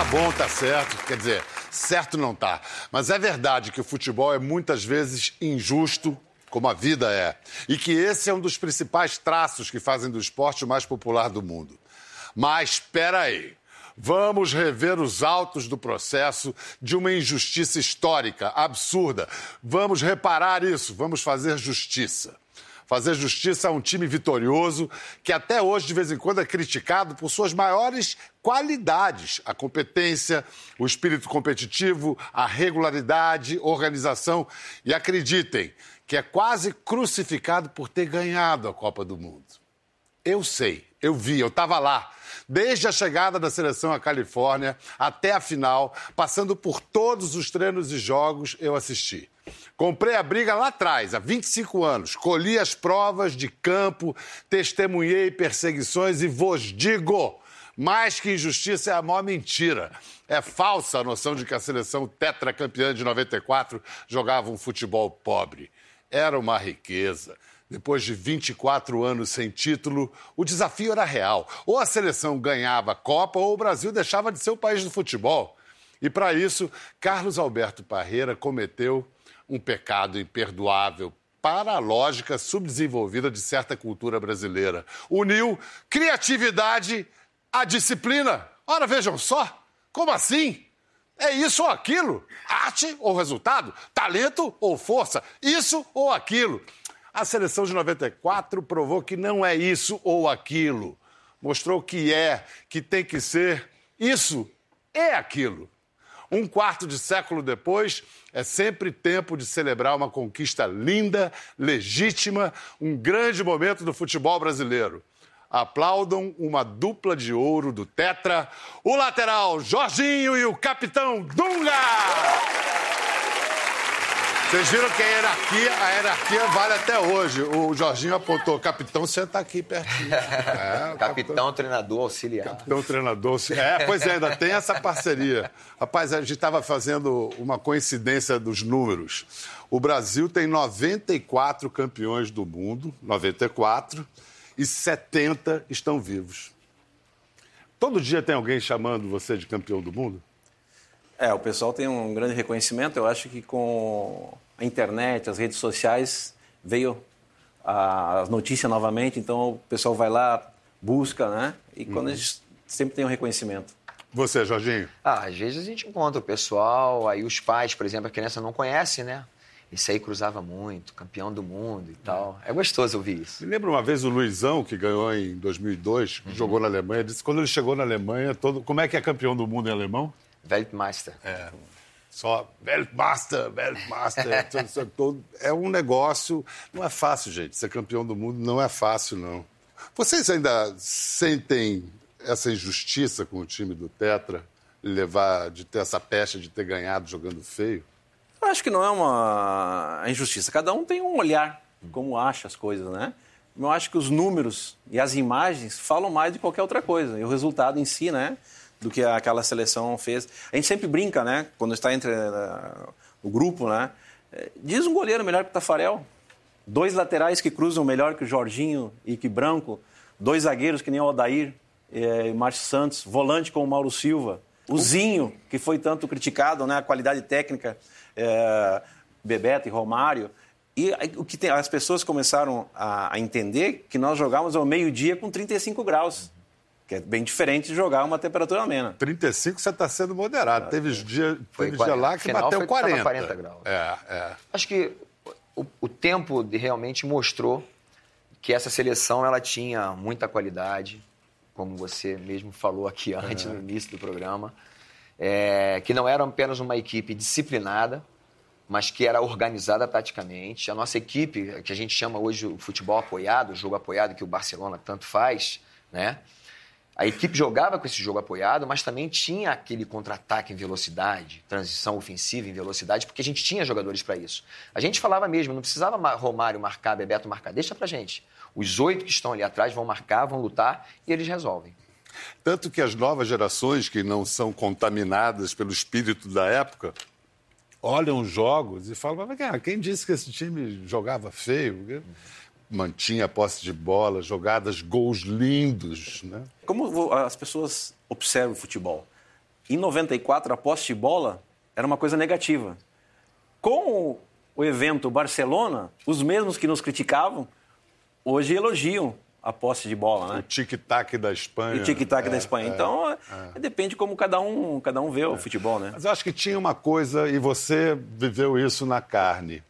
tá bom, tá certo. Quer dizer, certo não tá. Mas é verdade que o futebol é muitas vezes injusto, como a vida é. E que esse é um dos principais traços que fazem do esporte o mais popular do mundo. Mas espera aí. Vamos rever os autos do processo de uma injustiça histórica, absurda. Vamos reparar isso, vamos fazer justiça. Fazer justiça a um time vitorioso que até hoje, de vez em quando, é criticado por suas maiores qualidades: a competência, o espírito competitivo, a regularidade, organização. E acreditem que é quase crucificado por ter ganhado a Copa do Mundo. Eu sei, eu vi, eu estava lá. Desde a chegada da seleção à Califórnia até a final, passando por todos os treinos e jogos, eu assisti. Comprei a briga lá atrás, há 25 anos. Colhi as provas de campo, testemunhei perseguições e vos digo: mais que injustiça é a maior mentira. É falsa a noção de que a seleção tetracampeã de 94 jogava um futebol pobre. Era uma riqueza. Depois de 24 anos sem título, o desafio era real. Ou a seleção ganhava a Copa ou o Brasil deixava de ser o país do futebol. E para isso, Carlos Alberto Parreira cometeu um pecado imperdoável para a lógica subdesenvolvida de certa cultura brasileira. Uniu criatividade à disciplina. Ora, vejam só, como assim? É isso ou aquilo? Arte ou resultado? Talento ou força? Isso ou aquilo? A seleção de 94 provou que não é isso ou aquilo. Mostrou que é, que tem que ser. Isso é aquilo. Um quarto de século depois, é sempre tempo de celebrar uma conquista linda, legítima, um grande momento do futebol brasileiro. Aplaudam uma dupla de ouro do Tetra, o lateral Jorginho e o capitão Dunga! Vocês viram que a hierarquia, a hierarquia vale até hoje. O Jorginho apontou, capitão, você está aqui pertinho. É, capitão, capitão, treinador, auxiliar. Capitão, treinador, auxiliar. É, pois é, ainda tem essa parceria. Rapaz, a gente estava fazendo uma coincidência dos números. O Brasil tem 94 campeões do mundo, 94, e 70 estão vivos. Todo dia tem alguém chamando você de campeão do mundo? É, o pessoal tem um grande reconhecimento. Eu acho que com a internet, as redes sociais, veio as notícias novamente. Então o pessoal vai lá, busca, né? E quando a gente sempre tem um reconhecimento. Você, Jorginho? Ah, às vezes a gente encontra o pessoal, aí os pais, por exemplo, a criança não conhece, né? Isso aí cruzava muito, campeão do mundo e tal. É gostoso ouvir isso. Me lembro uma vez o Luizão, que ganhou em 2002, uhum. jogou na Alemanha, disse que quando ele chegou na Alemanha, todo... como é que é campeão do mundo em alemão? Weltmeister. É. Só Weltmaster, Weltmaster. todo, é um negócio. Não é fácil, gente. Ser campeão do mundo não é fácil, não. Vocês ainda sentem essa injustiça com o time do Tetra? Levar, de ter essa pecha de ter ganhado jogando feio? Eu acho que não é uma injustiça. Cada um tem um olhar, como acha as coisas, né? Eu acho que os números e as imagens falam mais de qualquer outra coisa. E o resultado em si, né? Do que aquela seleção fez. A gente sempre brinca, né? Quando está entre uh, o grupo, né? Eh, diz um goleiro melhor que o Tafarel. Dois laterais que cruzam melhor que o Jorginho e que Branco. Dois zagueiros que nem o Odair eh, e Márcio Santos. Volante como o Mauro Silva. O Zinho, que foi tanto criticado, né? A qualidade técnica. É, Bebeto e Romário. E o que tem, as pessoas começaram a, a entender que nós jogávamos ao meio-dia com 35 graus que é bem diferente de jogar uma temperatura amena. 35 você está sendo moderado. Ah, teve dia, teve dia lá que bateu foi, 40. 40 graus. É, é. Acho que o, o tempo de, realmente mostrou que essa seleção ela tinha muita qualidade, como você mesmo falou aqui antes, é. no início do programa, é, que não era apenas uma equipe disciplinada, mas que era organizada taticamente. A nossa equipe, que a gente chama hoje o futebol apoiado, o jogo apoiado que o Barcelona tanto faz, né? A equipe jogava com esse jogo apoiado, mas também tinha aquele contra-ataque em velocidade, transição ofensiva em velocidade, porque a gente tinha jogadores para isso. A gente falava mesmo, não precisava Romário marcar, Bebeto marcar, deixa pra gente. Os oito que estão ali atrás vão marcar, vão lutar e eles resolvem. Tanto que as novas gerações que não são contaminadas pelo espírito da época olham os jogos e falam: quem disse que esse time jogava feio? Mantinha a posse de bola, jogadas, gols lindos. Né? Como as pessoas observam o futebol? em 94 a posse de bola era uma coisa negativa. Com o evento Barcelona, os mesmos que nos criticavam hoje elogiam a posse de bola, né? O tic-tac da Espanha. O tic-tac é, da Espanha. É, então, é. é. depende como cada um, cada um vê o é. futebol, né? Mas eu acho que tinha uma coisa, e você viveu isso na carne.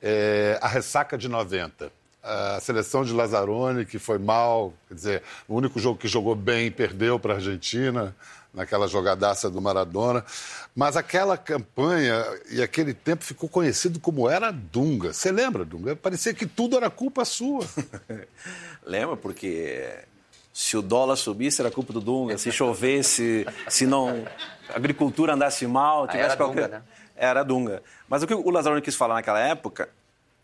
É, a ressaca de 90. A seleção de Lazzaroni, que foi mal, quer dizer, o único jogo que jogou bem perdeu para a Argentina naquela jogadaça do Maradona. Mas aquela campanha e aquele tempo ficou conhecido como era Dunga. Você lembra, Dunga? Parecia que tudo era culpa sua. Lembra, porque se o dólar subisse era culpa do Dunga, se chovesse, se não a agricultura andasse mal, tivesse era qualquer... Dunga, né? Era Dunga. Mas o que o Lazzaroni quis falar naquela época,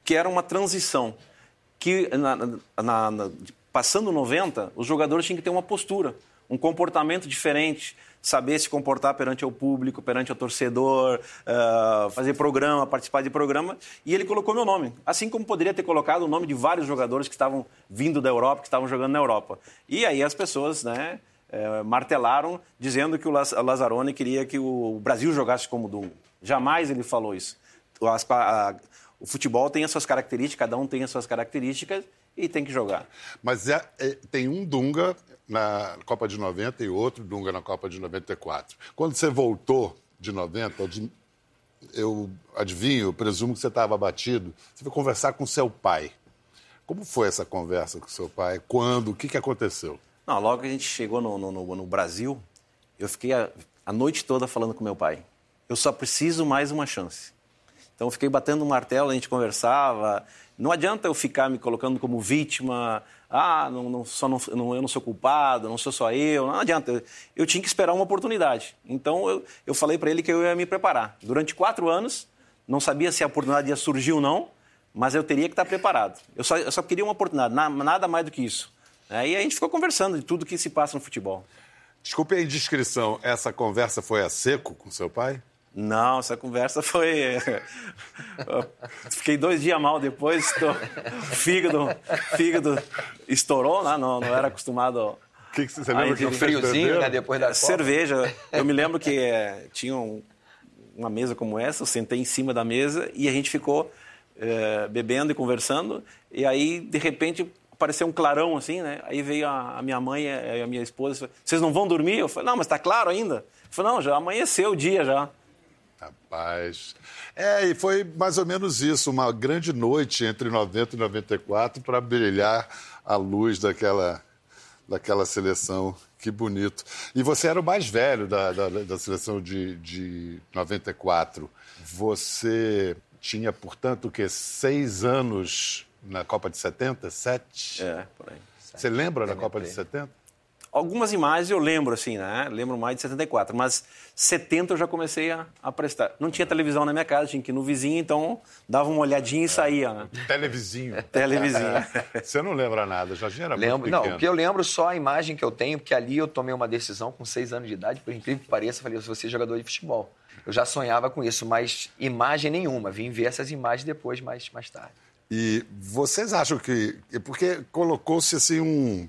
que era uma transição, que na, na, na, passando 90, os jogadores tinham que ter uma postura um comportamento diferente, saber se comportar perante o público, perante o torcedor, uh, fazer programa, participar de programa. E ele colocou meu nome, assim como poderia ter colocado o nome de vários jogadores que estavam vindo da Europa, que estavam jogando na Europa. E aí as pessoas, né? Uh, martelaram dizendo que o Lazzaroni queria que o Brasil jogasse como Dunga. Jamais ele falou isso. As, a, o futebol tem as suas características, cada um tem as suas características e tem que jogar. Mas é, é, tem um Dunga na Copa de 90 e outro Dunga na Copa de 94. Quando você voltou de 90, eu adivinho, eu presumo que você estava abatido, você foi conversar com seu pai. Como foi essa conversa com seu pai? Quando? O que, que aconteceu? Não, logo que a gente chegou no, no, no Brasil, eu fiquei a, a, noite toda falando com meu pai. Eu só preciso mais uma chance. Então fiquei batendo um martelo, a gente conversava. Não adianta eu ficar me colocando como vítima, ah, não, não, só não, não, eu não sou culpado, não sou só eu, não adianta. Eu, tinha que esperar uma oportunidade. Então eu, eu falei para ele que eu ia me preparar. Durante quatro anos, não sabia se a oportunidade ia surgir ou não, mas eu teria que estar preparado. Eu só, eu só queria uma oportunidade, nada mais do que isso. Aí a gente ficou conversando de tudo que se passa no futebol. Desculpe a indiscrição, essa conversa foi a seco com seu pai? Não, essa conversa foi. Fiquei dois dias mal depois, tô... fígado, fígado estourou, né? não, não era acostumado. Que que você lembra que um friozinho, né? Depois da Cerveja. Eu me lembro que é, tinha um, uma mesa como essa, eu sentei em cima da mesa e a gente ficou é, bebendo e conversando. E aí, de repente, apareceu um clarão assim, né? Aí veio a, a minha mãe e a minha esposa. Vocês não vão dormir? Eu falei, não, mas está claro ainda. Eu falei, não, já amanheceu o dia já. Rapaz. É, e foi mais ou menos isso, uma grande noite entre 90 e 94 para brilhar a luz daquela, daquela seleção. Que bonito. E você era o mais velho da, da, da seleção de, de 94. Você tinha, portanto, o quê? Seis anos na Copa de 70? Sete? É, por aí. Você lembra da Copa de 70? Algumas imagens eu lembro, assim, né? Lembro mais de 74, mas 70 eu já comecei a, a prestar. Não tinha televisão na minha casa, tinha que ir no vizinho, então dava uma olhadinha e saía, né? Televizinho. Televizinho. Você não lembra nada, já era lembro, muito Não, porque eu lembro só a imagem que eu tenho, porque ali eu tomei uma decisão com seis anos de idade, por incrível que pareça, eu falei, eu vou ser jogador de futebol. Eu já sonhava com isso, mas imagem nenhuma. Vim ver essas imagens depois, mais, mais tarde. E vocês acham que... Porque colocou-se, assim, um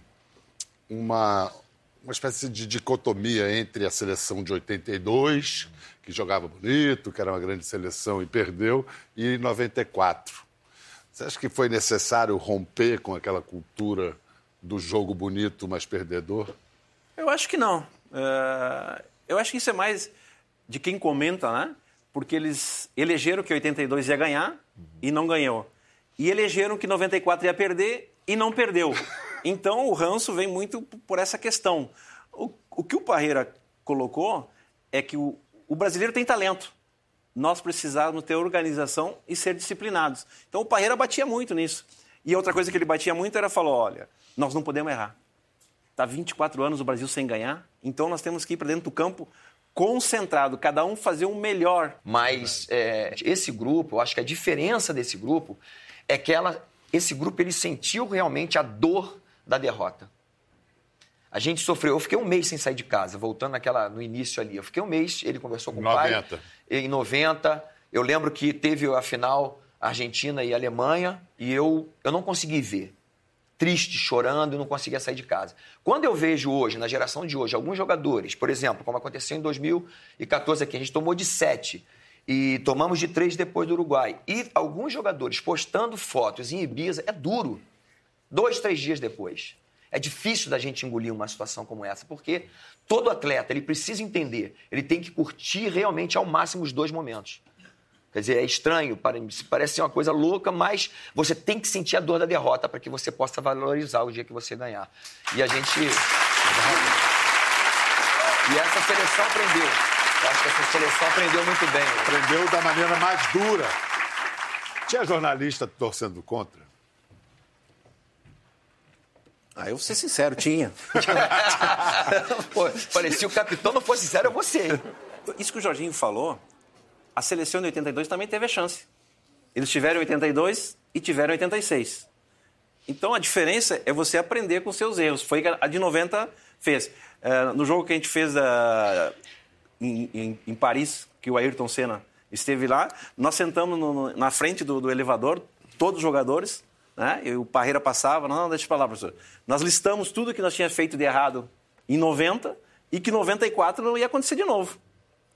uma, uma espécie de dicotomia entre a seleção de 82, que jogava bonito, que era uma grande seleção e perdeu, e 94. Você acha que foi necessário romper com aquela cultura do jogo bonito, mas perdedor? Eu acho que não. É... Eu acho que isso é mais de quem comenta, né? Porque eles elegeram que 82 ia ganhar uhum. e não ganhou. E elegeram que 94 ia perder e não perdeu. Então o ranço vem muito por essa questão. O, o que o Parreira colocou é que o, o brasileiro tem talento. Nós precisamos ter organização e ser disciplinados. Então o Parreira batia muito nisso. E outra coisa que ele batia muito era falar: olha, nós não podemos errar. Está 24 anos o Brasil sem ganhar, então nós temos que ir para dentro do campo concentrado, cada um fazer o um melhor. Mas é, esse grupo, eu acho que a diferença desse grupo é que ela, esse grupo ele sentiu realmente a dor da derrota. A gente sofreu. Eu fiquei um mês sem sair de casa, voltando naquela, no início ali. Eu fiquei um mês, ele conversou com 90. o pai. Em 90. Eu lembro que teve a final Argentina e Alemanha e eu, eu não consegui ver. triste, chorando, não conseguia sair de casa. Quando eu vejo hoje, na geração de hoje, alguns jogadores, por exemplo, como aconteceu em 2014 aqui, a gente tomou de 7 e tomamos de 3 depois do Uruguai. E alguns jogadores postando fotos em Ibiza, é duro. Dois, três dias depois. É difícil da gente engolir uma situação como essa, porque todo atleta ele precisa entender, ele tem que curtir realmente ao máximo os dois momentos. Quer dizer, é estranho, parece ser uma coisa louca, mas você tem que sentir a dor da derrota para que você possa valorizar o dia que você ganhar. E a gente. E essa seleção aprendeu. Eu acho que essa seleção aprendeu muito bem. Aprendeu da maneira mais dura. Tinha jornalista torcendo contra? Ah, eu vou ser sincero, tinha. Pô, parecia o capitão, não fosse sincero, é você. Isso que o Jorginho falou, a seleção de 82 também teve a chance. Eles tiveram 82 e tiveram 86. Então a diferença é você aprender com seus erros. Foi a de 90 fez. É, no jogo que a gente fez uh, em, em, em, Paris, que o Ayrton Senna esteve lá, nós sentamos no, na frente do, do elevador, todos os jogadores, né? E o Parreira passava, não, não deixa para lá, professor. Nós listamos tudo que nós tínhamos feito de errado em 90 e que 94 não ia acontecer de novo.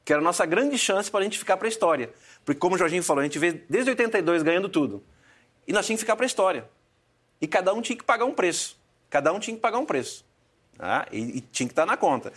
Que era a nossa grande chance para a gente ficar para a história. Porque, como o Jorginho falou, a gente veio desde 82 ganhando tudo. E nós tínhamos que ficar para a história. E cada um tinha que pagar um preço. Cada um tinha que pagar um preço. Tá? E, e, tinha que estar na conta.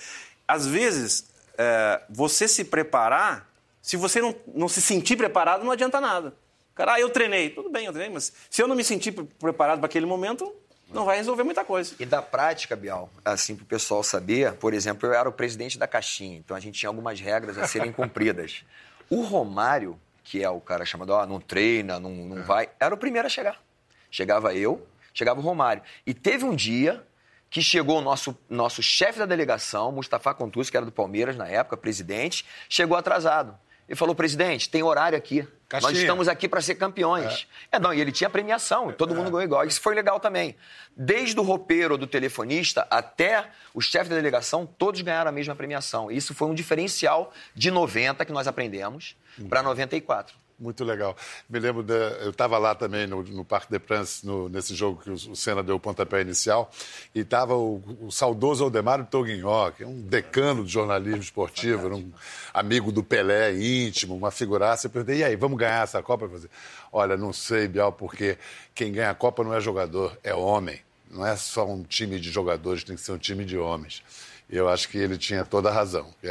Às vezes, é, você se preparar, se você não, não se sentir preparado, não adianta nada. Cara, ah, eu treinei. Tudo bem, eu treinei, mas se eu não me sentir preparado para aquele momento, não vai resolver muita coisa. E da prática, Bial, assim, para o pessoal saber, por exemplo, eu era o presidente da caixinha, então a gente tinha algumas regras a serem cumpridas. O Romário, que é o cara chamado, ó, não treina, não, não é. vai, era o primeiro a chegar. Chegava eu, chegava o Romário. E teve um dia que chegou o nosso, nosso chefe da delegação, Mustafa Contus, que era do Palmeiras na época, presidente, chegou atrasado. Ele falou, presidente, tem horário aqui. Caixinha. Nós estamos aqui para ser campeões. É. é. não, e ele tinha premiação, todo é. mundo ganhou igual. Isso foi legal também. Desde o roupeiro do telefonista até o chefe da delegação, todos ganharam a mesma premiação. Isso foi um diferencial de 90 que nós aprendemos para 94. Muito legal. Me lembro, de, eu estava lá também no, no Parque de France, no, nesse jogo que o, o Senna deu o pontapé inicial, e estava o, o, saudoso Aldemar Toguinhó, que é um decano de jornalismo esportivo, um amigo do Pelé íntimo, uma figuraça. Eu perguntei, e aí, vamos ganhar essa Copa? Fazer, Olha, não sei, Bial, porque quem ganha a Copa não é jogador, é homem. Não é só um time de jogadores, tem que ser um time de homens. E eu acho que ele tinha toda a razão. É,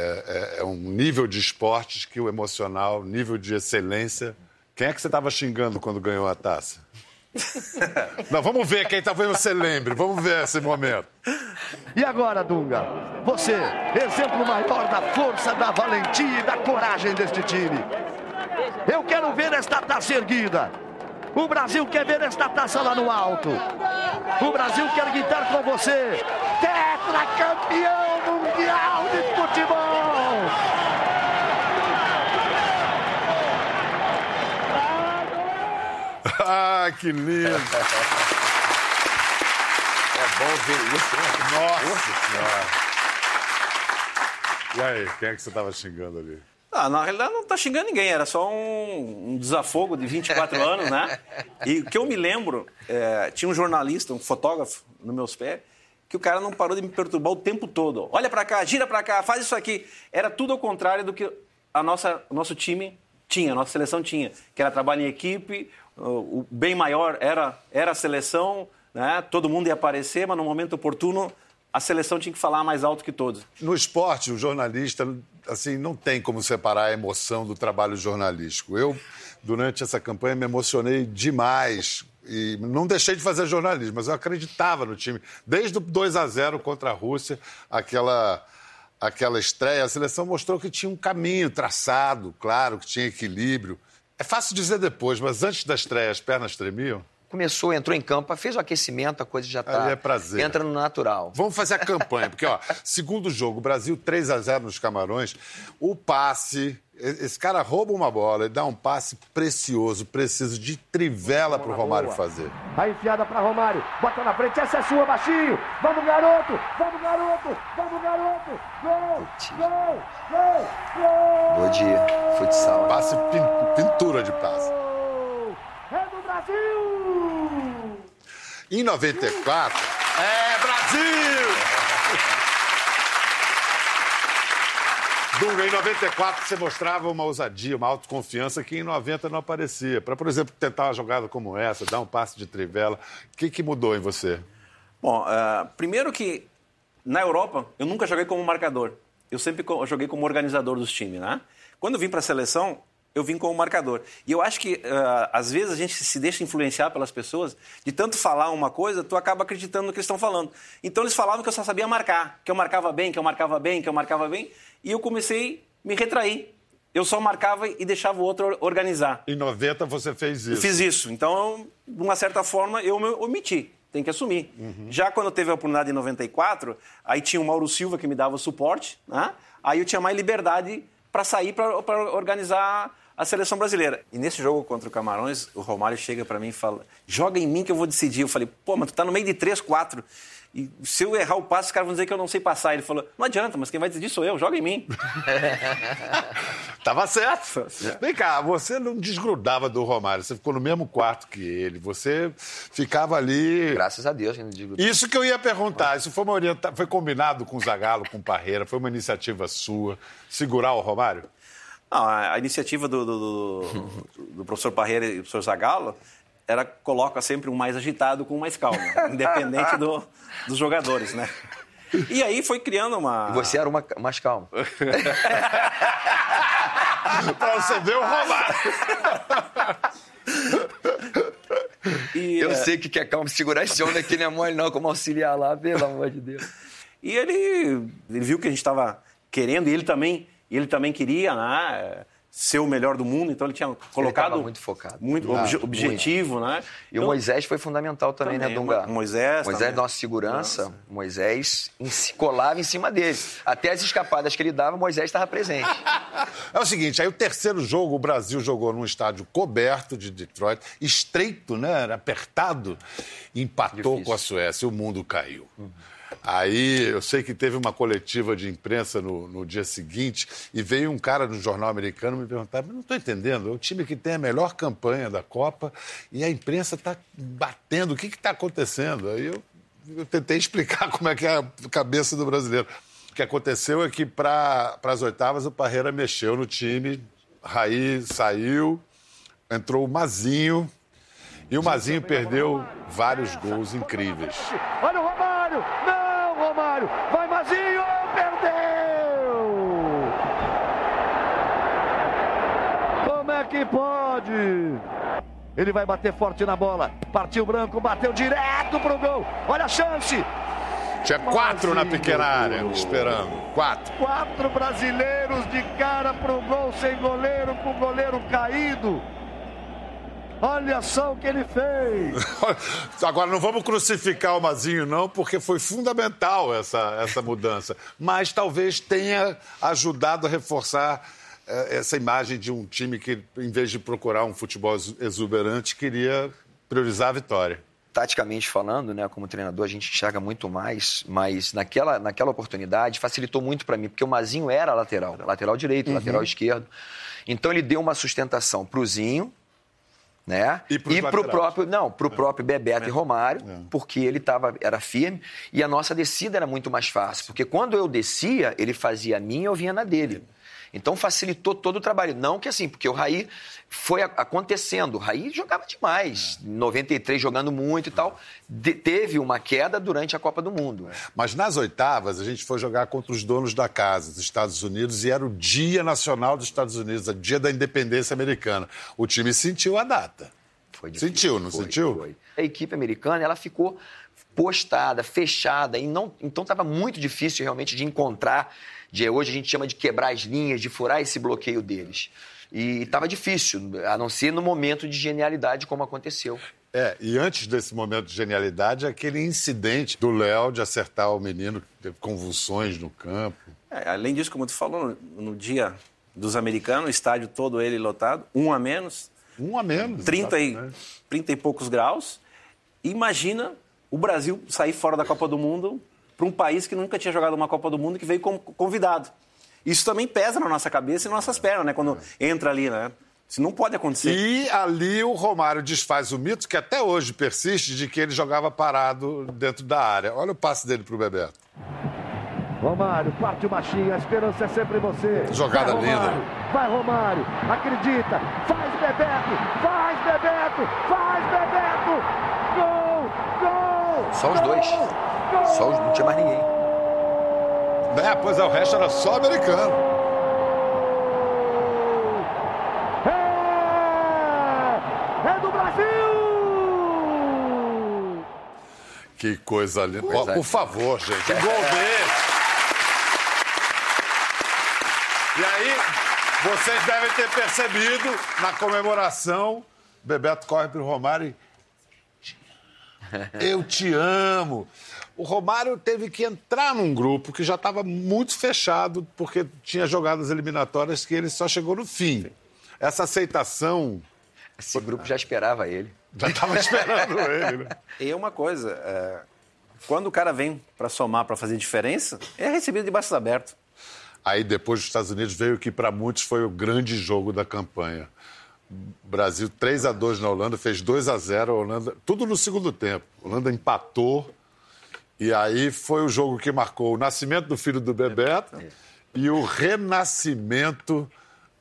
é, é um nível de esportes que o emocional, nível de excelência. Quem é que você estava xingando quando ganhou a taça? Não, vamos ver quem talvez você lembre. Vamos ver esse momento. E agora, Dunga? Você, exemplo maior da força, da valentia e da coragem deste time. Eu quero ver esta taça erguida. O Brasil quer ver esta taça lá no alto. O Brasil quer gritar com você. Tetracampeão mundial de futebol. ah, que lindo. É bom ver isso, né? Nossa Senhora. E aí, quem é que você estava xingando ali? Ah, na realidade não está xingando ninguém, era só um, um, desafogo de 24 anos, né? E o que eu me lembro, é, tinha um jornalista, um fotógrafo nos meus pés, que o cara não parou de me perturbar o tempo todo. Olha para cá, gira para cá, faz isso aqui. Era tudo ao contrário do que a nossa, o nosso time tinha, a nossa seleção tinha, que era trabalho em equipe, o bem maior era, era a seleção, né? todo mundo ia aparecer, mas no momento oportuno a seleção tinha que falar mais alto que todos. No esporte, o jornalista, assim, não tem como separar a emoção do trabalho jornalístico. Eu, durante essa campanha, me emocionei demais e não deixei de fazer jornalismo, mas eu acreditava no time. Desde o 2 a 0 contra a Rússia, aquela aquela estreia, a seleção mostrou que tinha um caminho traçado, claro, que tinha equilíbrio. É fácil dizer depois, mas antes da estreia as pernas tremiam? Começou, entrou em campo, fez o aquecimento, a coisa já está. é prazer. Entra no natural. Vamos fazer a campanha, porque, ó, segundo jogo, Brasil 3 a 0 nos Camarões, o passe. Esse cara rouba uma bola e dá um passe precioso, preciso de trivela para o Romário boa. fazer. A enfiada para Romário, bota na frente, essa é sua, baixinho. Vamos, garoto! Vamos, garoto! Vamos, garoto! Gol! Gol! Gol! Gol! Bom dia, futsal. Passe, pintura de passe. Brasil! Em 94. É, Brasil! Dunga, em 94 você mostrava uma ousadia, uma autoconfiança que em 90 não aparecia. Para, por exemplo, tentar uma jogada como essa, dar um passe de trivela, o que, que mudou em você? Bom, uh, primeiro que na Europa eu nunca joguei como marcador. Eu sempre joguei como organizador dos times, né? Quando eu vim para a seleção, eu vim como marcador. E eu acho que, uh, às vezes, a gente se deixa influenciar pelas pessoas, de tanto falar uma coisa, tu acaba acreditando no que eles estão falando. Então, eles falavam que eu só sabia marcar, que eu marcava bem, que eu marcava bem, que eu marcava bem, e eu comecei a me retrair. Eu só marcava e deixava o outro organizar. Em 90 você fez isso? Eu fiz isso. Então, de uma certa forma, eu me omiti. Tem que assumir. Uhum. Já quando eu teve a oportunidade em 94, aí tinha o Mauro Silva que me dava o suporte, né? aí eu tinha mais liberdade para sair para organizar a seleção brasileira. E nesse jogo contra o Camarões, o Romário chega para mim e fala: joga em mim que eu vou decidir. Eu falei: pô, mas tu tá no meio de três, quatro. E se eu errar o passe, os caras vão dizer que eu não sei passar. Ele falou: não adianta, mas quem vai decidir sou eu, joga em mim. Tava certo. Vem cá, você não desgrudava do Romário, você ficou no mesmo quarto que ele, você ficava ali. Graças a Deus, não desgrudava. Isso que eu ia perguntar, isso foi uma orienta... foi combinado com o Zagallo, com o Parreira, foi uma iniciativa sua, segurar o Romário? Não, a iniciativa do, do, do, do professor Parreira e do professor Zagallo era coloca sempre um mais agitado com um mais calmo, independente do, dos jogadores, né? E aí foi criando uma. E você era uma mais calmo. pra você ver o Romário. E, eu é... sei que quer calmo segurar esse homem aqui não é mole, não, como auxiliar lá, pelo amor de Deus. E ele, ele viu que a gente estava querendo, e ele também, ele também queria, né? ser o melhor do mundo, então ele tinha colocado ele muito focado, muito ah, objetivo, muito. né? E então, o Moisés foi fundamental também, né, também né, Dunga? Moisés, Moisés também. nossa segurança, Nossa. Moisés colava em cima dele. Até as escapadas que ele dava, Moisés estava presente. É o seguinte, aí o terceiro jogo o Brasil jogou num estádio coberto de Detroit, estreito, né, apertado, empatou Difícil. com a Suécia, e o mundo caiu. Uhum. Aí eu sei que teve uma coletiva de imprensa no, no dia seguinte e veio um cara do jornal americano me perguntar: mas não estou entendendo, é o time que tem a melhor campanha da Copa e a imprensa está batendo, o que está acontecendo? Aí eu, eu tentei explicar como é que é a cabeça do brasileiro. O que aconteceu é que para as oitavas o Parreira mexeu no time, Raí saiu, entrou o Mazinho, e o Mazinho perdeu vários gols incríveis. Olha o Romário! Não! Romário. Vai Mazinho, perdeu! Como é que pode? Ele vai bater forte na bola. Partiu branco, bateu direto pro gol. Olha a chance. Tinha quatro na pequena área, esperando. Quatro. Quatro brasileiros de cara pro gol, sem goleiro, com o goleiro caído. Olha só o que ele fez. Agora, não vamos crucificar o Mazinho, não, porque foi fundamental essa, essa mudança. Mas talvez tenha ajudado a reforçar essa imagem de um time que, em vez de procurar um futebol exuberante, queria priorizar a vitória taticamente falando, né, como treinador, a gente enxerga muito mais, mas naquela, naquela oportunidade facilitou muito para mim, porque o Mazinho era lateral, lateral direito, uhum. lateral esquerdo. Então ele deu uma sustentação para o Zinho, né? E, e para o próprio, não, para o é. próprio Bebeto é. e Romário, é. porque ele tava, era firme e a nossa descida era muito mais fácil, porque quando eu descia, ele fazia a minha e eu vinha na dele. Então facilitou todo o trabalho. Não que assim, porque o Raí foi acontecendo. O Raí jogava demais. É. 93 jogando muito e tal. De, teve uma queda durante a Copa do Mundo. Mas nas oitavas, a gente foi jogar contra os donos da casa, os Estados Unidos, e era o Dia Nacional dos Estados Unidos, o Dia da Independência Americana. O time sentiu a data. Foi difícil. Sentiu, não foi, sentiu? Foi. A equipe americana, ela ficou postada, fechada, e não, então estava muito difícil realmente de encontrar de hoje a gente chama de quebrar as linhas, de furar esse bloqueio deles. E estava difícil, a não ser no momento de genialidade como aconteceu. É, e antes desse momento de genialidade, aquele incidente do Léo de acertar o menino, que teve convulsões no campo. É, além disso, como tu falou, no, no, dia dos americanos, o estádio todo ele lotado, um a menos. Um a menos. 30 e, 30 e poucos graus. Imagina o Brasil sair fora da Copa do Mundo para um país que nunca tinha jogado uma Copa do Mundo que veio como convidado. Isso também pesa na nossa cabeça e nas nossas pernas, né? Quando entra ali, né? Isso não pode acontecer. E ali o Romário desfaz o mito que até hoje persiste de que ele jogava parado dentro da área. Olha o passe dele pro Bebeto. Romário, parte o machinho, a esperança é sempre você. Jogada vai, linda. Romário, vai, Romário, acredita, faz Bebeto, faz Bebeto, faz Bebeto, gol, gol. Só os dois. Só os, não tinha mais ninguém. É, pois é, o resto era só americano. É, é do Brasil! Que coisa linda. Coisa Ó, Por favor, gente, um gol desse. E aí, vocês devem ter percebido, na comemoração, Bebeto corre pro Romário e... Eu te amo. O Romário teve que entrar num grupo que já estava muito fechado, porque tinha jogadas eliminatórias que ele só chegou no fim. Essa aceitação Esse grupo já esperava ele. já estava esperando ele, né? E uma coisa, é, quando o cara vem para somar, para fazer diferença, é recebido de braços abertos. Aí depois dos Estados Unidos veio o que para muitos foi o grande jogo da campanha. Brasil 3 a 2 na Holanda, fez 2 a 0 a Holanda, tudo no segundo tempo. A Holanda empatou. E aí foi o jogo que marcou o nascimento do filho do Bebeto e o renascimento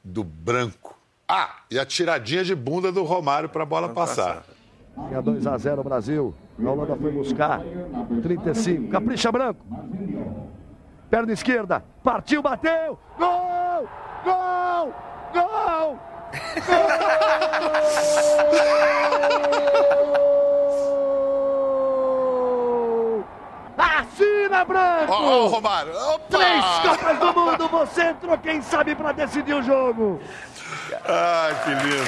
do branco. Ah, e a tiradinha de bunda do Romário para a bola passar. Tinha 2 a 0 Brasil. A Holanda foi buscar. 35. Capricha Branco. Perna esquerda. Partiu, bateu. Gol! Gol! Gol! Gol! Branco! Ó, ó, o Romário. Opa! Três Copas do Mundo, você entrou, quem sabe, para decidir o jogo. Ai, que lindo.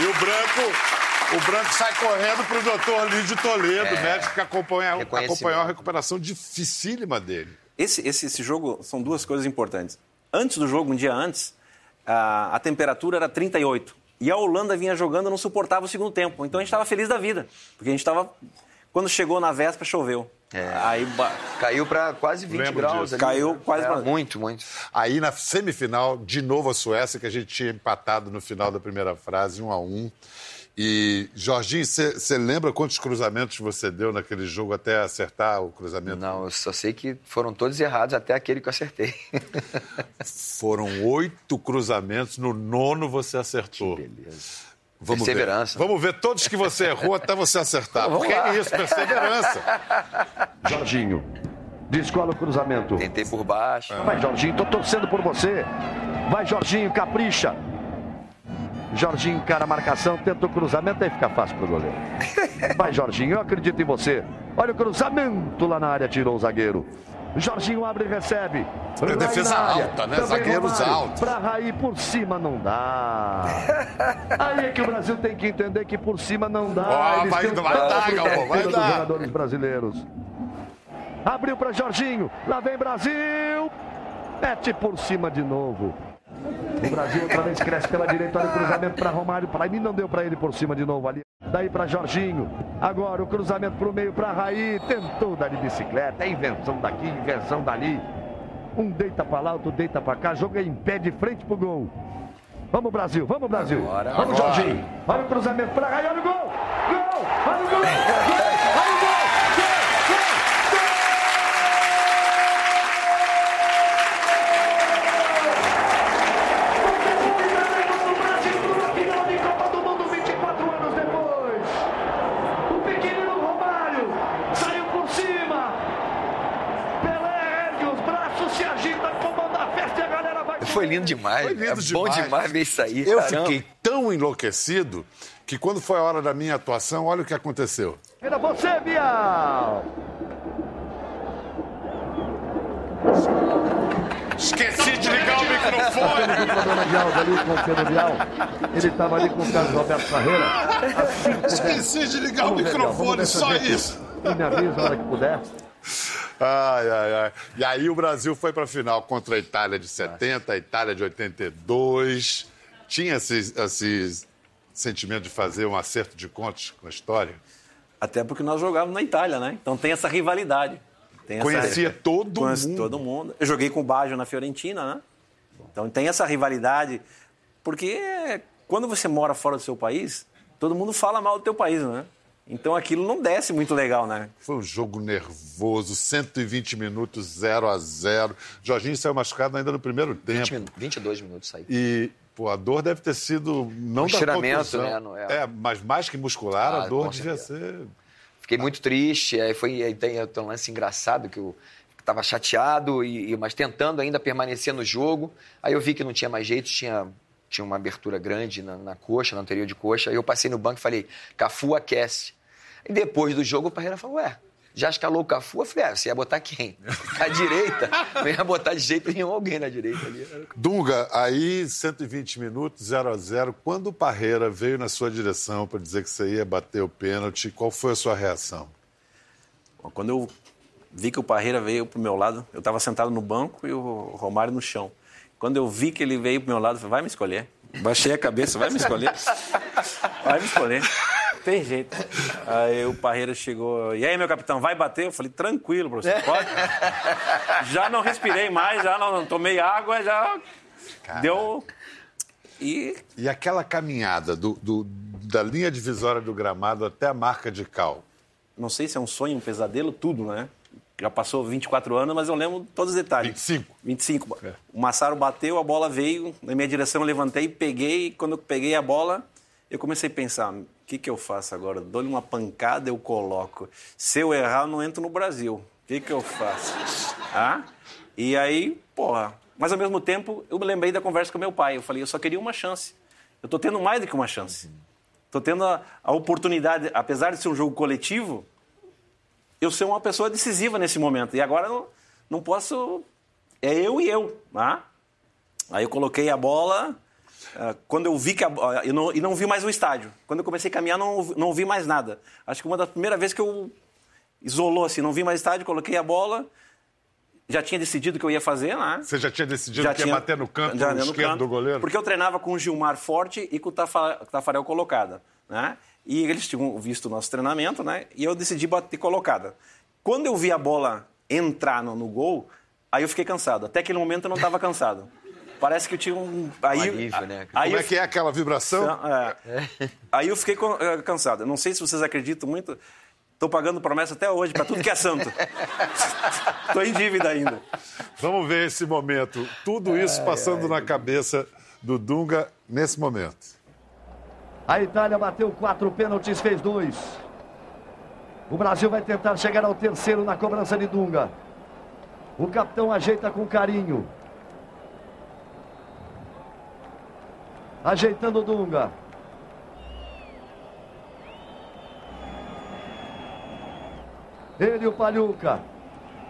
E o branco, o branco sai correndo pro doutor Lídio Toledo, médico que acompanha, acompanhou a recuperação dificílima dele. Esse, esse, esse jogo são duas coisas importantes. Antes do jogo, um dia antes, a, a temperatura era 38. E a Holanda vinha jogando, não suportava o segundo tempo. Então a gente estava feliz da vida. Porque a gente estava. Quando chegou na véspera, choveu. É. Aí ba- Caiu para quase 20 Lembro graus. disso. ali, Caiu né? quase É, pra- Muito, muito. Aí na semifinal, de novo a Suécia, que a gente tinha empatado no final da primeira frase, um a um. E, Jorginho, você lembra quantos cruzamentos você deu naquele jogo até acertar o cruzamento? Não, eu só sei que foram todos errados até aquele que eu acertei. Foram oito cruzamentos, no nono você acertou. Beleza. Vamos Perseverança. Ver. Vamos ver todos que você errou até você acertar. Vamos Porque lá. é isso, perseverança. Jorginho. Descola o cruzamento. Tentei por baixo. Vai, Jorginho, tô torcendo por você. Vai, Jorginho, capricha. Jorginho encara a marcação, tenta o cruzamento, aí fica fácil pro goleiro. Vai, Jorginho, eu acredito em você. Olha o cruzamento lá na área, tirou o zagueiro. Jorginho abre e recebe. Raí defesa alta, né? Também Zagueiros Romário. altos. Pra Raí por cima não dá. Aí é que o Brasil tem que entender que por cima não dá. Ó, Eles vai- têm vai dar, Galvão, vai dar. dos jogadores brasileiros. Abriu para Jorginho. Lá vem Brasil. Mete por cima de novo. O Brasil outra vez cresce pela direita. Olha o cruzamento para Romário. Para mim não deu para ele por cima de novo ali. Daí para Jorginho. Agora o cruzamento para o meio para Raí. Tentou dar de bicicleta. É invenção daqui, invenção dali. Um deita para lá, outro deita para cá. Joga em pé de frente pro gol. Vamos Brasil, vamos Brasil. Agora, vamos agora. Jorginho. Olha o cruzamento para Raí. Olha o gol. Gol. Olha o gol. Gol. Olha o gol. Gol. Lindo demais. Foi lindo é bom demais. demais ver isso aí. Eu caramba. fiquei tão enlouquecido que quando foi a hora da minha atuação, olha o que aconteceu. Era você, Bial. Esqueci de ligar o microfone! Ele estava ali com o Carlos Roberto Carreira. Assim. Esqueci de ligar o microfone, só isso. Ele me avisa na hora que puder. Ai, ai, ai. E aí o Brasil foi para a final contra a Itália de 70, a Itália de 82. Tinha esse, esse sentimento de fazer um acerto de contas com a história? Até porque nós jogávamos na Itália, né? Então tem essa rivalidade. Tem essa- Conhecia todo Conhece mundo. todo mundo. Eu joguei com o Baggio na Fiorentina, né? Então tem essa rivalidade, porque quando você mora fora do seu país, todo mundo fala mal do teu país, né? Então aquilo não desce muito legal, né? Foi um jogo nervoso, 120 minutos, 0 a 0 Jorginho saiu machucado ainda no primeiro tempo. 20 22 minutos saiu. E, pô, a dor deve ter sido não um da estiramento, né? No, é... é, mas mais que muscular, ah, a dor devia ser... Fiquei muito triste, aí foi aí tem, tem um lance engraçado que eu estava chateado, e, mas tentando ainda permanecer no jogo. Aí eu vi que não tinha mais jeito, tinha, tinha uma abertura grande na, na coxa, na anterior de coxa. Aí eu passei no banco e falei, Cafu aquece. E depois do jogo o Parreira falou, ué, já escalou o Cafu? Eu falei, é, você ia botar quem? A direita? Não ia botar de jeito nenhum alguém na direita ali. Dunga, aí 120 minutos, 0 a 0 Quando o Parreira veio na sua direção para dizer que você ia bater o pênalti, qual foi a sua reação? Quando eu vi que o Parreira veio pro meu lado, eu estava sentado no banco e o Romário no chão. Quando eu vi que ele veio pro meu lado, eu falei, vai me escolher. Baixei a cabeça, vai me escolher. Vai me escolher. Tem jeito. Aí o Parreira chegou. E aí, meu capitão, vai bater? Eu falei, tranquilo, professor, pode? já não respirei mais, já não, não tomei água, já Cara. deu. E... e aquela caminhada do, do, da linha divisória do gramado até a marca de cal? Não sei se é um sonho, um pesadelo, tudo, né? Já passou 24 anos, mas eu lembro todos os detalhes. 25. 25. É. O Massaro bateu, a bola veio, na minha direção eu levantei, peguei, e quando eu peguei a bola, eu comecei a pensar, que, que eu faço agora? Dou-lhe uma pancada, eu coloco. Se eu errar, eu não entro no Brasil. O que, que eu faço? Ah? E aí, porra. Mas ao mesmo tempo, eu me lembrei da conversa com meu pai. Eu falei, eu só queria uma chance. Eu estou tendo mais do que uma chance. Estou tendo a, a oportunidade, apesar de ser um jogo coletivo, eu ser uma pessoa decisiva nesse momento. E agora não, não posso. É eu e eu. Tá? Aí eu coloquei a bola. Uh, quando eu vi que a, uh, eu não, e não vi mais o estádio. Quando eu comecei a caminhar, não, não vi mais nada. Acho que uma das primeiras vezes que eu isolou assim, não vi mais estádio, coloquei a bola. Já tinha decidido o que eu ia fazer, né? Você já tinha decidido já que tinha, ia bater no canto já, no esquerdo canto, do goleiro? Porque eu treinava com o Gilmar Forte e com o Tafarel colocada, né? E eles tinham visto o nosso treinamento, né? E eu decidi bater colocada. Quando eu vi a bola entrar no, no gol, aí eu fiquei cansado. Até aquele momento eu não estava cansado. Parece que eu tinha um. Aí, alívio, né? Aí Como é que é aquela vibração? É. Aí eu fiquei eh, cansado. Não sei se vocês acreditam muito. Estou pagando promessa até hoje para tudo que é santo. Estou em dívida ainda. Vamos ver esse momento. Tudo isso passando na cabeça do Dunga nesse momento. A Itália bateu quatro pênaltis, fez dois. O Brasil vai tentar chegar ao terceiro na cobrança de Dunga. O capitão ajeita com carinho. Ajeitando o Dunga. Ele, o Palhuca.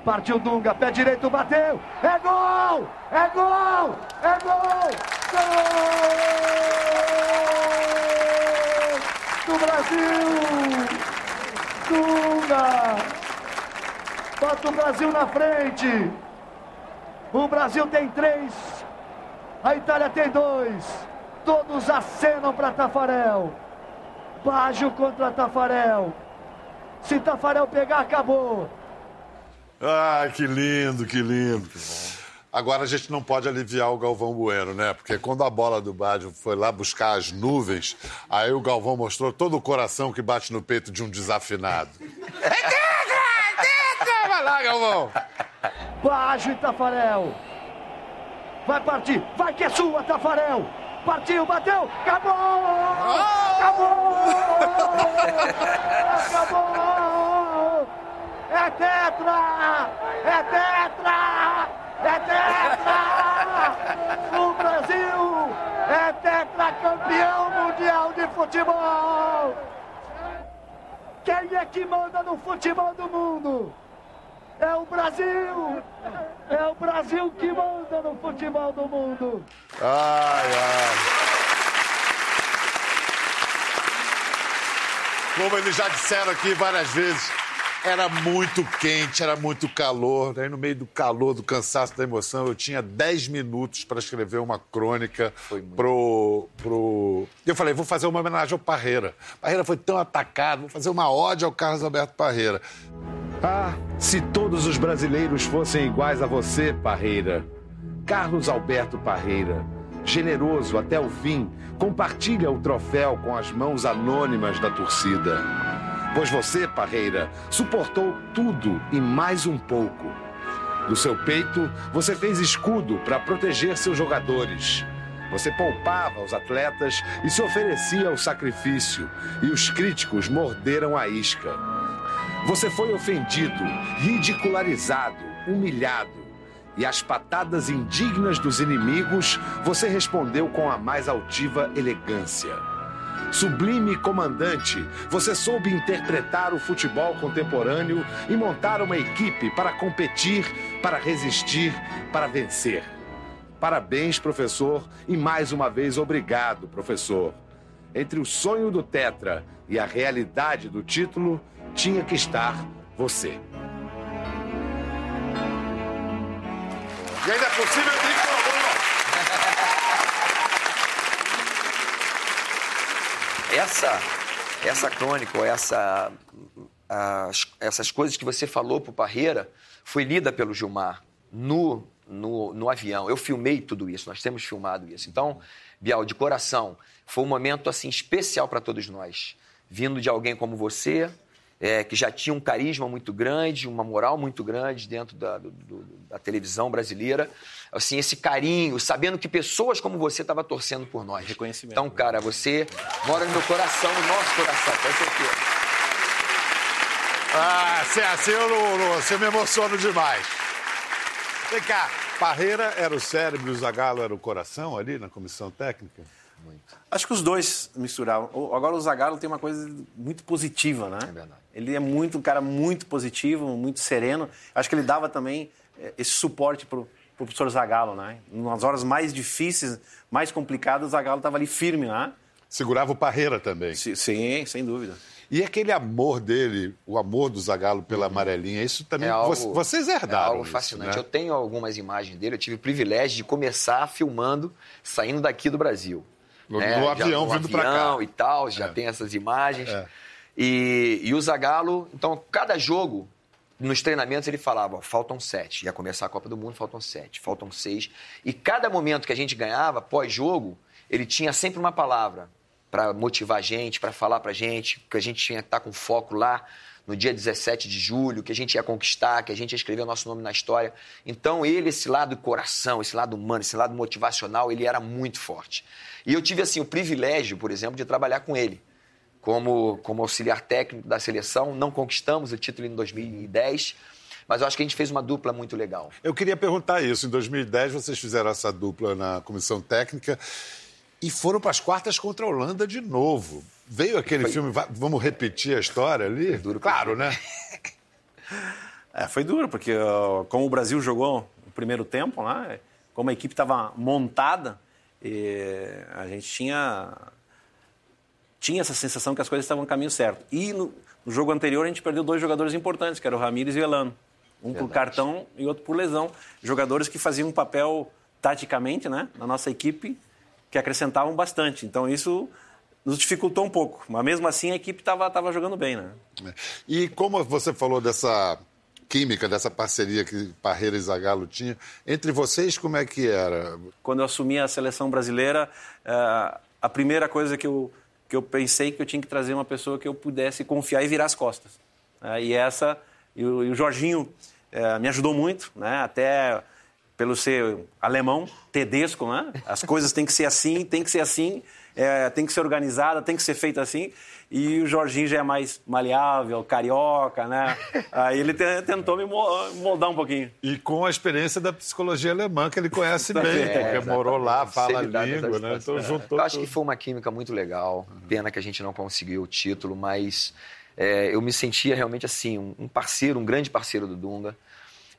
Partiu Dunga, pé direito, bateu. É gol! É gol! É gol! Gol! do Brasil! Dunga! Bota o Brasil na frente! O Brasil tem três, a Itália tem dois. Todos acenam para Tafarel. Baggio contra Tafarel. Se Tafarel pegar, acabou. Ah, que lindo, que lindo. Que Agora a gente não pode aliviar o Galvão Bueno, né? Porque quando a bola do Baggio foi lá buscar as nuvens, aí o Galvão mostrou todo o coração que bate no peito de um desafinado. É tetra! É tetra! Vai lá, Galvão! Baggio e Tafarel. Vai partir, vai que é sua, Tafarel! Partiu, bateu, acabou! Acabou! acabou! É tetra! É tetra! É tetra! O Brasil é tetracampeão mundial de futebol! Quem é que manda no futebol do mundo? É o Brasil! É o Brasil que manda no futebol do mundo! Ai, ai! Como eles já disseram aqui várias vezes, era muito quente, era muito calor. Aí, no meio do calor, do cansaço, da emoção, eu tinha 10 minutos para escrever uma crônica pro, pro. Eu falei, vou fazer uma homenagem ao Parreira. Parreira foi tão atacado, vou fazer uma ode ao Carlos Alberto Parreira. Ah, se todos os brasileiros fossem iguais a você, Parreira. Carlos Alberto Parreira, generoso até o fim, compartilha o troféu com as mãos anônimas da torcida. Pois você, Parreira, suportou tudo e mais um pouco. Do seu peito, você fez escudo para proteger seus jogadores. Você poupava os atletas e se oferecia ao sacrifício, e os críticos morderam a isca. Você foi ofendido, ridicularizado, humilhado. E às patadas indignas dos inimigos, você respondeu com a mais altiva elegância. Sublime comandante, você soube interpretar o futebol contemporâneo e montar uma equipe para competir, para resistir, para vencer. Parabéns, professor, e mais uma vez obrigado, professor. Entre o sonho do Tetra e a realidade do título, tinha que estar você. E ainda é possível Essa, essa crônica, ou essa, as, essas coisas que você falou pro Parreira, foi lida pelo Gilmar no, no, no avião. Eu filmei tudo isso, nós temos filmado isso. Então, Bial, de coração, foi um momento assim especial para todos nós. Vindo de alguém como você, é, que já tinha um carisma muito grande, uma moral muito grande dentro da, do, da televisão brasileira. Assim, esse carinho, sabendo que pessoas como você estavam torcendo por nós. Reconhecimento. Então, cara, você mora no meu coração, no nosso coração, com certeza. Ah, se é assim eu, não, não, você me emociono demais. Vem cá, Parreira era o cérebro e o Zagallo era o coração ali na comissão técnica? Acho que os dois misturavam. Agora o Zagallo tem uma coisa muito positiva, né? É verdade. Ele é muito um cara muito positivo, muito sereno. Acho que ele dava também eh, esse suporte pro, pro professor Zagallo, né? Nas horas mais difíceis, mais complicadas, o Zagallo estava ali firme, né? Segurava o Parreira também. Si- Sim, sem dúvida. E aquele amor dele, o amor do Zagallo pela amarelinha, isso também É algo, vo- vocês herdaram. É algo isso, fascinante. né? Eu tenho algumas imagens dele, eu tive o privilégio de começar filmando saindo daqui do Brasil. No- né? no Já avião no vindo pra cá. avião e tal, já É. tem essas imagens. É. E, e o Zagallo, então, cada jogo, nos treinamentos, ele falava: faltam sete. Ia começar a Copa do Mundo, faltam sete, faltam seis. E cada momento que a gente ganhava, pós-jogo, ele tinha sempre uma palavra para motivar a gente, para falar pra gente, que a gente tinha que estar com foco lá no dia 17 de julho, que a gente ia conquistar, que a gente ia escrever o nosso nome na história. Então, ele, esse lado coração, esse lado humano, esse lado motivacional, ele era muito forte. E eu tive, assim, o privilégio, por exemplo, de trabalhar com ele como, como auxiliar técnico da seleção. Não conquistamos o título em 2010, mas eu acho que a gente fez uma dupla muito legal. Eu queria perguntar isso. Em 2010, vocês fizeram essa dupla na comissão técnica e foram para as quartas contra a Holanda de novo. Veio aquele filme, va- vamos repetir a história ali? duro, claro, né? É, foi duro, porque como o Brasil jogou o primeiro tempo, né, como a equipe estava montada, e a gente tinha, tinha essa sensação que as coisas estavam no caminho certo. E no, no jogo anterior a gente perdeu dois jogadores importantes, que eram o Ramires e o Elano. Um por cartão e outro por lesão. Jogadores que faziam um papel, taticamente, né, na nossa equipe, que acrescentavam bastante. Então isso nos dificultou um pouco. Mas mesmo assim a equipe estava tava jogando bem, né? E como você falou dessa química, dessa parceria que Parreira e Zagallo tinham, entre vocês como é que era? quando eu assumi a seleção brasileira, eh, a primeira coisa que eu, que eu pensei que eu tinha que trazer uma pessoa que eu pudesse confiar e virar as costas. Eh, e essa, e o, e o Jorginho eh, me ajudou muito, né? até pelo ser alemão, tedesco, né? as coisas têm que ser assim, tem que ser assim, eh, tem que ser organizada, tem que ser feita assim. E o Jorginho já é mais maleável, carioca, né? Aí ele te- tentou me mo- moldar um pouquinho. E com a experiência da psicologia alemã, que ele conhece bem, É, porque exatamente. morou lá, fala a língua, né? Então situações. juntou Eu acho tudo. que foi uma química muito legal. Pena que a gente não conseguiu o título, mas é, eu me sentia realmente assim, um parceiro, um grande parceiro do Dunga.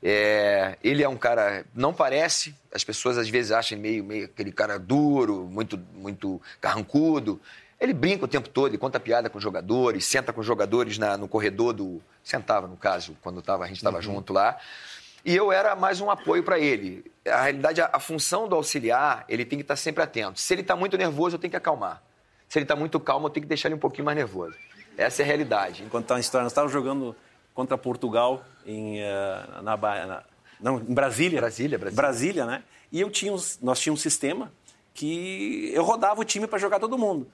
É, ele é um cara, não parece, as pessoas às vezes acham meio, meio aquele cara duro, muito, muito carrancudo. Ele brinca o tempo todo, ele conta piada com os jogadores, senta com os jogadores na- no corredor do. Sentava, no caso, quando tava, a gente estava junto lá. E eu era mais um apoio para ele. A realidade, a, a função do auxiliar, ele tem que estar sempre atento. Se ele está muito nervoso, eu tenho que acalmar. Se ele está muito calmo, eu tenho que deixar ele um pouquinho mais nervoso. Essa é a realidade. contar uma história. Nós estávamos jogando contra Portugal em, eh, na, na- não, em Brasília. Brasília, Brasília. Brasília, né? E eu tinha, nós tínhamos um sistema que eu rodava o time para jogar todo mundo.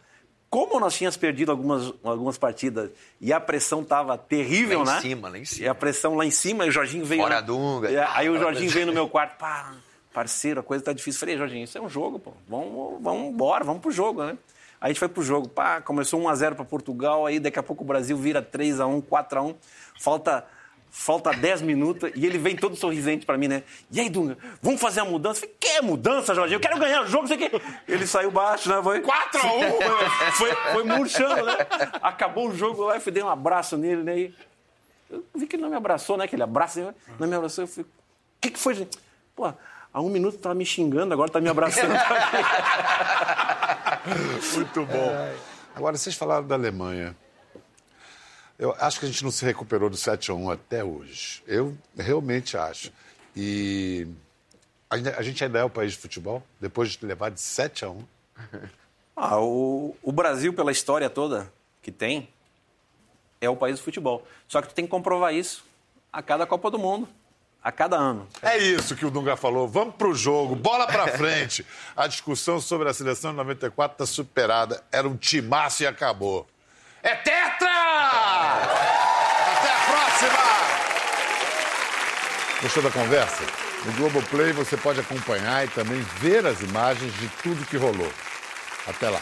Como nós tínhamos perdido algumas, algumas partidas e a pressão estava terrível, lá né? Em cima, lá em cima. E a pressão lá em cima, e o Jorginho veio. Fora Dunga. É, aí o Jorginho veio no meu quarto, pá, parceiro, a coisa tá difícil. Falei, Jorginho, isso é um jogo, pô. Vamos, vamos embora, vamos pro jogo, né? Aí a gente foi pro jogo, pá, começou 1x0 para Portugal, aí daqui a pouco o Brasil vira 3x1, 4x1. Falta Falta 10 minutos e ele vem todo sorrisente para mim, né? E aí, Dunga, vamos fazer a mudança? Eu falei, que mudança, Jorginho? Eu quero ganhar o jogo, sei o quê. Ele saiu baixo, né? Foi 4 a 1 Foi, foi murchando, né? Acabou o jogo lá, eu fui, dei um abraço nele, né? E eu vi que ele não me abraçou, né? Que ele abraça, não me abraçou. Eu falei, o que, que foi, gente? Pô, há um minuto tava me xingando, agora tá me abraçando. Muito bom. Agora, vocês falaram da Alemanha. Eu acho que a gente não se recuperou do 7 a 1 até hoje. Eu realmente acho. E a gente ainda é o país de futebol, depois de levar de 7 a 1. Ah, o, o Brasil, pela história toda que tem, é o país do futebol. Só que tu tem que comprovar isso a cada Copa do Mundo. A cada ano. É isso que o Dunga falou. Vamos pro jogo, bola pra frente. A discussão sobre a seleção de 94 está superada. Era um timaço e acabou. É tetra! Até a próxima! Gostou da conversa? No Globoplay você pode acompanhar e também ver as imagens de tudo que rolou. Até lá.